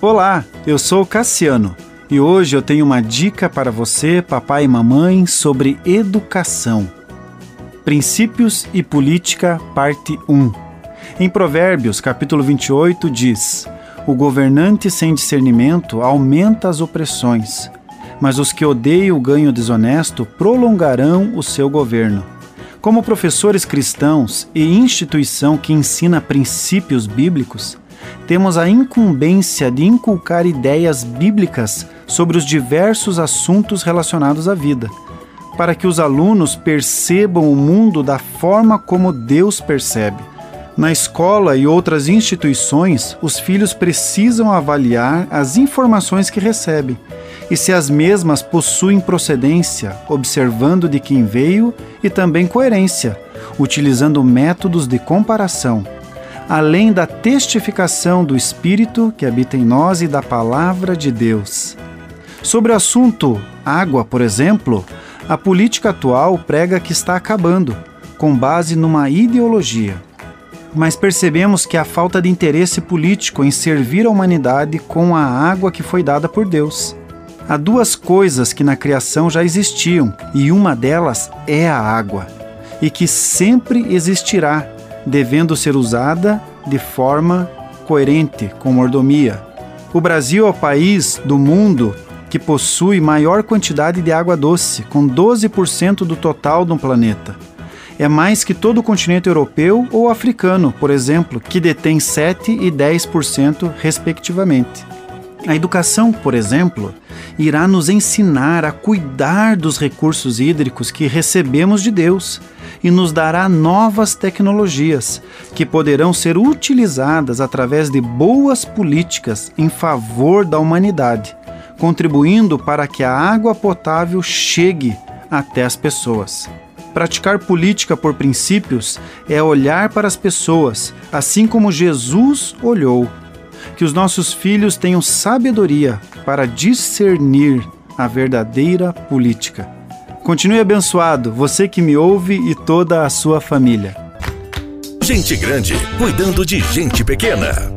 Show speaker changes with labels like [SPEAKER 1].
[SPEAKER 1] Olá, eu sou Cassiano e hoje eu tenho uma dica para você, papai e mamãe, sobre educação. Princípios e Política, parte 1. Em Provérbios, capítulo 28, diz: O governante sem discernimento aumenta as opressões, mas os que odeiam o ganho desonesto prolongarão o seu governo. Como professores cristãos e instituição que ensina princípios bíblicos, temos a incumbência de inculcar ideias bíblicas sobre os diversos assuntos relacionados à vida, para que os alunos percebam o mundo da forma como Deus percebe. Na escola e outras instituições, os filhos precisam avaliar as informações que recebem e se as mesmas possuem procedência, observando de quem veio e também coerência, utilizando métodos de comparação além da testificação do Espírito que habita em nós e da palavra de Deus. Sobre o assunto água, por exemplo, a política atual prega que está acabando, com base numa ideologia. Mas percebemos que há falta de interesse político em servir a humanidade com a água que foi dada por Deus. Há duas coisas que na criação já existiam, e uma delas é a água, e que sempre existirá devendo ser usada de forma coerente, com mordomia. O Brasil é o país do mundo que possui maior quantidade de água doce, com 12% do total do planeta. É mais que todo o continente europeu ou africano, por exemplo, que detém 7 e 10%, respectivamente. A educação, por exemplo, irá nos ensinar a cuidar dos recursos hídricos que recebemos de Deus e nos dará novas tecnologias que poderão ser utilizadas através de boas políticas em favor da humanidade, contribuindo para que a água potável chegue até as pessoas. Praticar política por princípios é olhar para as pessoas, assim como Jesus olhou. Que os nossos filhos tenham sabedoria para discernir a verdadeira política. Continue abençoado, você que me ouve e toda a sua família.
[SPEAKER 2] Gente grande cuidando de gente pequena.